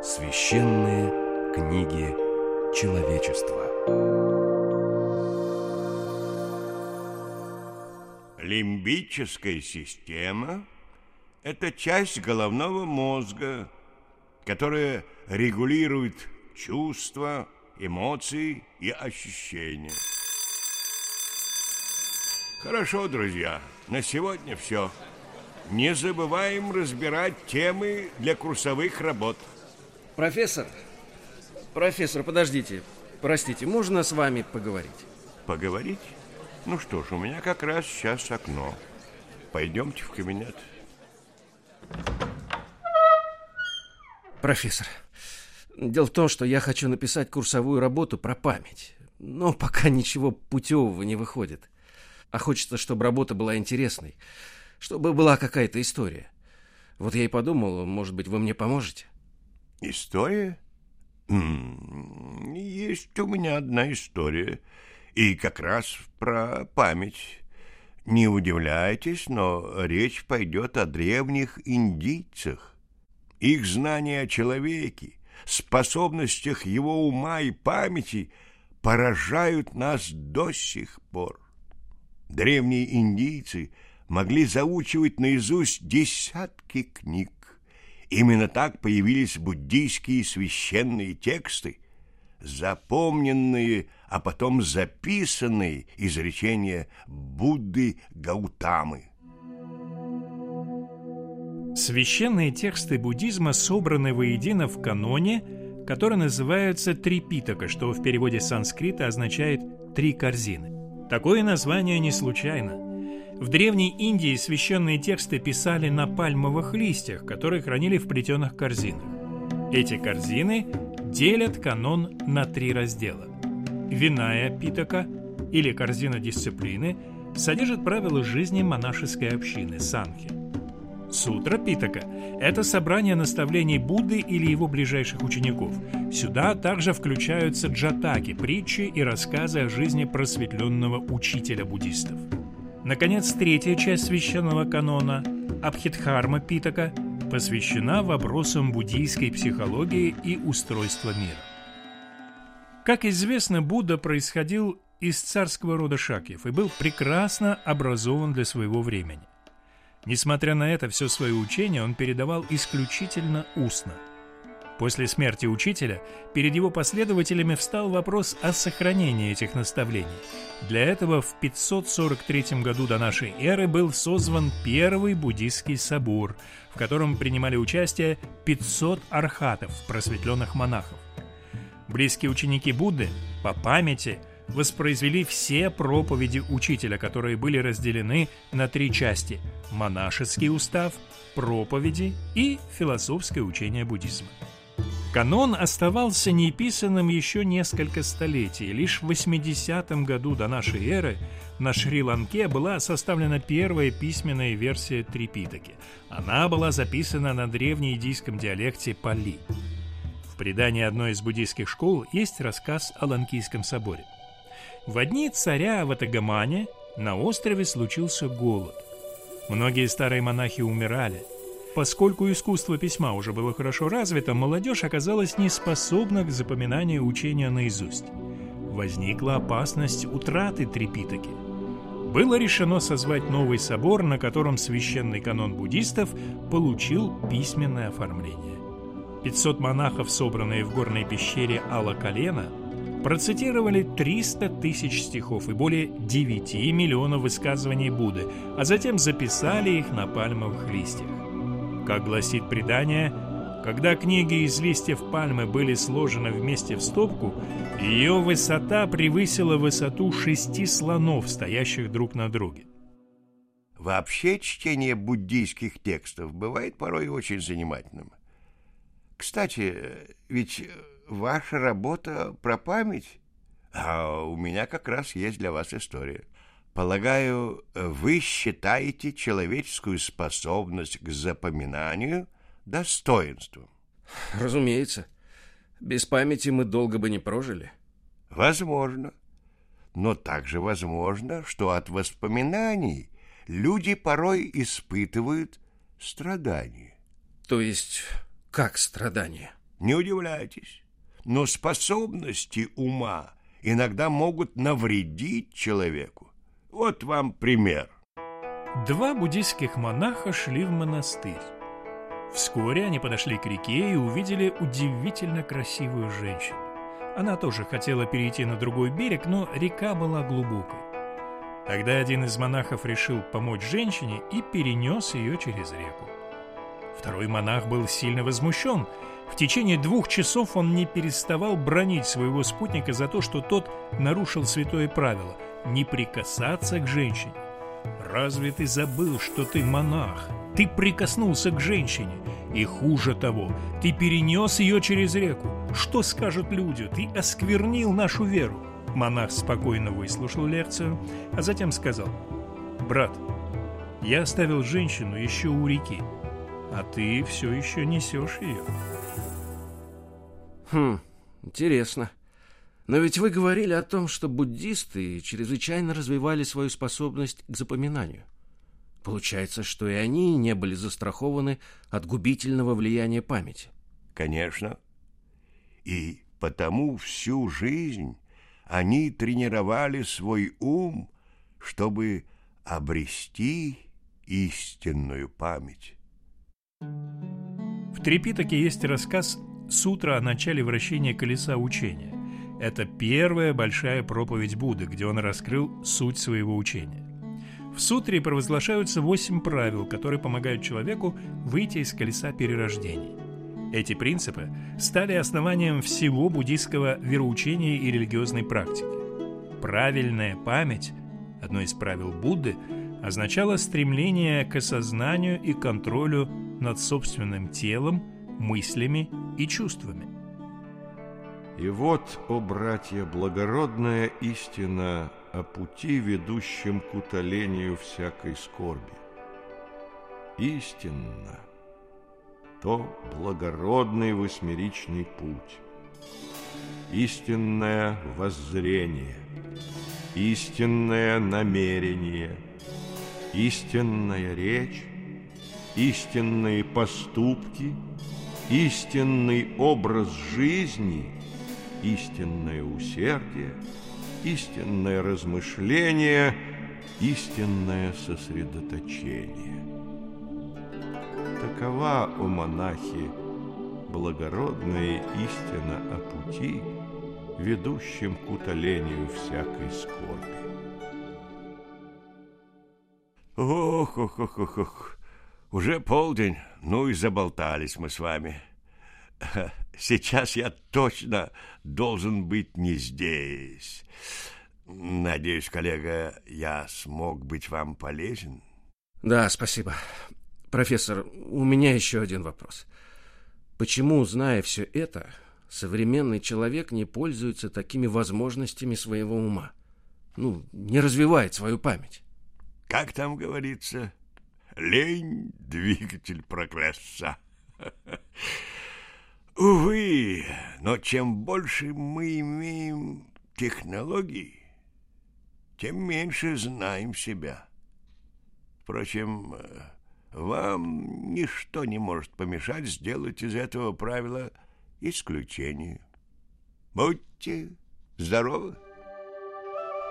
Священные книги человечества. Лимбическая система – это часть головного мозга, которая регулирует чувства, эмоции и ощущения. Хорошо, друзья, на сегодня все. Не забываем разбирать темы для курсовых работ. Профессор, профессор, подождите. Простите, можно с вами поговорить? Поговорить? Ну что ж, у меня как раз сейчас окно. Пойдемте в кабинет. Профессор, дело в том, что я хочу написать курсовую работу про память. Но пока ничего путевого не выходит. А хочется, чтобы работа была интересной чтобы была какая-то история. Вот я и подумал, может быть, вы мне поможете? История? Есть у меня одна история. И как раз про память. Не удивляйтесь, но речь пойдет о древних индийцах. Их знания о человеке, способностях его ума и памяти поражают нас до сих пор. Древние индийцы — могли заучивать наизусть десятки книг. Именно так появились буддийские священные тексты, запомненные, а потом записанные изречения Будды Гаутамы. Священные тексты буддизма собраны воедино в каноне, который называется Трипитака, что в переводе с санскрита означает «три корзины». Такое название не случайно – в Древней Индии священные тексты писали на пальмовых листьях, которые хранили в плетеных корзинах. Эти корзины делят канон на три раздела. Виная питака или корзина дисциплины содержит правила жизни монашеской общины санхи. Сутра Питака – это собрание наставлений Будды или его ближайших учеников. Сюда также включаются джатаки, притчи и рассказы о жизни просветленного учителя буддистов. Наконец, третья часть священного канона, Абхидхарма Питака, посвящена вопросам буддийской психологии и устройства мира. Как известно, Будда происходил из царского рода Шакьев и был прекрасно образован для своего времени. Несмотря на это, все свое учение он передавал исключительно устно – После смерти учителя перед его последователями встал вопрос о сохранении этих наставлений. Для этого в 543 году до нашей эры был созван первый буддийский собор, в котором принимали участие 500 архатов, просветленных монахов. Близкие ученики Будды по памяти воспроизвели все проповеди учителя, которые были разделены на три части – монашеский устав, проповеди и философское учение буддизма. Канон оставался неписанным еще несколько столетий. Лишь в 80-м году до нашей эры на Шри-Ланке была составлена первая письменная версия Трипитаки. Она была записана на древнеиндийском диалекте пали. В предании одной из буддийских школ есть рассказ о Ланкийском соборе. В одни царя в Атагамане на острове случился голод. Многие старые монахи умирали – Поскольку искусство письма уже было хорошо развито, молодежь оказалась неспособна к запоминанию учения наизусть. Возникла опасность утраты Трипитаки. Было решено созвать новый собор, на котором священный канон буддистов получил письменное оформление. 500 монахов, собранные в горной пещере Алла Колена, процитировали 300 тысяч стихов и более 9 миллионов высказываний Будды, а затем записали их на пальмовых листьях. Как гласит предание, когда книги из листьев пальмы были сложены вместе в стопку, ее высота превысила высоту шести слонов, стоящих друг на друге. Вообще чтение буддийских текстов бывает порой очень занимательным. Кстати, ведь ваша работа про память, а у меня как раз есть для вас история. Полагаю, вы считаете человеческую способность к запоминанию достоинством? Разумеется. Без памяти мы долго бы не прожили. Возможно. Но также возможно, что от воспоминаний люди порой испытывают страдания. То есть, как страдания? Не удивляйтесь, но способности ума иногда могут навредить человеку. Вот вам пример. Два буддийских монаха шли в монастырь. Вскоре они подошли к реке и увидели удивительно красивую женщину. Она тоже хотела перейти на другой берег, но река была глубокой. Тогда один из монахов решил помочь женщине и перенес ее через реку. Второй монах был сильно возмущен. В течение двух часов он не переставал бронить своего спутника за то, что тот нарушил святое правило – не прикасаться к женщине. Разве ты забыл, что ты монах? Ты прикоснулся к женщине. И хуже того, ты перенес ее через реку. Что скажут люди? Ты осквернил нашу веру. Монах спокойно выслушал лекцию, а затем сказал, «Брат, я оставил женщину еще у реки, а ты все еще несешь ее». Хм, интересно. Но ведь вы говорили о том, что буддисты чрезвычайно развивали свою способность к запоминанию. Получается, что и они не были застрахованы от губительного влияния памяти. Конечно. И потому всю жизнь они тренировали свой ум, чтобы обрести истинную память. В Трипитаке есть рассказ «Сутра о начале вращения колеса учения». Это первая большая проповедь Будды, где он раскрыл суть своего учения. В сутре провозглашаются восемь правил, которые помогают человеку выйти из колеса перерождений. Эти принципы стали основанием всего буддийского вероучения и религиозной практики. Правильная память, одно из правил Будды, означало стремление к осознанию и контролю над собственным телом, мыслями и чувствами. И вот, о братья, благородная истина о пути, ведущем к утолению всякой скорби. Истинно, то благородный восьмеричный путь, истинное воззрение, истинное намерение, истинная речь, истинные поступки, истинный образ жизни – истинное усердие, истинное размышление, истинное сосредоточение. Такова, о монахи, благородная истина о пути, ведущем к утолению всякой скорби. Ох, ох, ох, ох, ох. Уже полдень, ну и заболтались мы с вами. Сейчас я точно должен быть не здесь. Надеюсь, коллега, я смог быть вам полезен? Да, спасибо. Профессор, у меня еще один вопрос. Почему, зная все это, современный человек не пользуется такими возможностями своего ума? Ну, не развивает свою память? Как там говорится, лень – двигатель прогресса. Увы, но чем больше мы имеем технологий, тем меньше знаем себя. Впрочем, вам ничто не может помешать сделать из этого правила исключение. Будьте здоровы!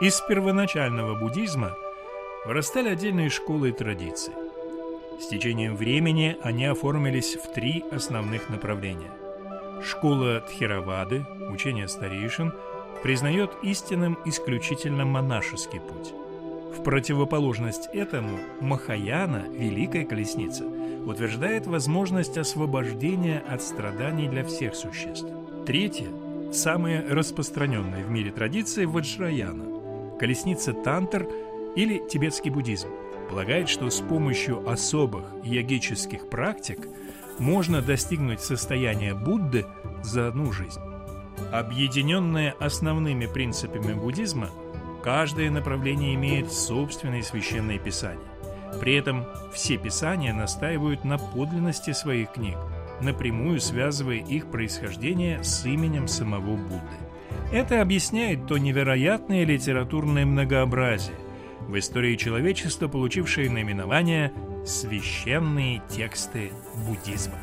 Из первоначального буддизма вырастали отдельные школы и традиции. С течением времени они оформились в три основных направления – Школа Тхеравады, учение старейшин, признает истинным исключительно монашеский путь. В противоположность этому Махаяна, Великая Колесница, утверждает возможность освобождения от страданий для всех существ. Третье, самая распространенная в мире традиция Ваджраяна, колесница Тантр или тибетский буддизм, полагает, что с помощью особых йогических практик – можно достигнуть состояния Будды за одну жизнь. Объединенное основными принципами буддизма, каждое направление имеет собственные священные писания. При этом все писания настаивают на подлинности своих книг, напрямую связывая их происхождение с именем самого Будды. Это объясняет то невероятное литературное многообразие, в истории человечества получившее наименование священные тексты буддизма.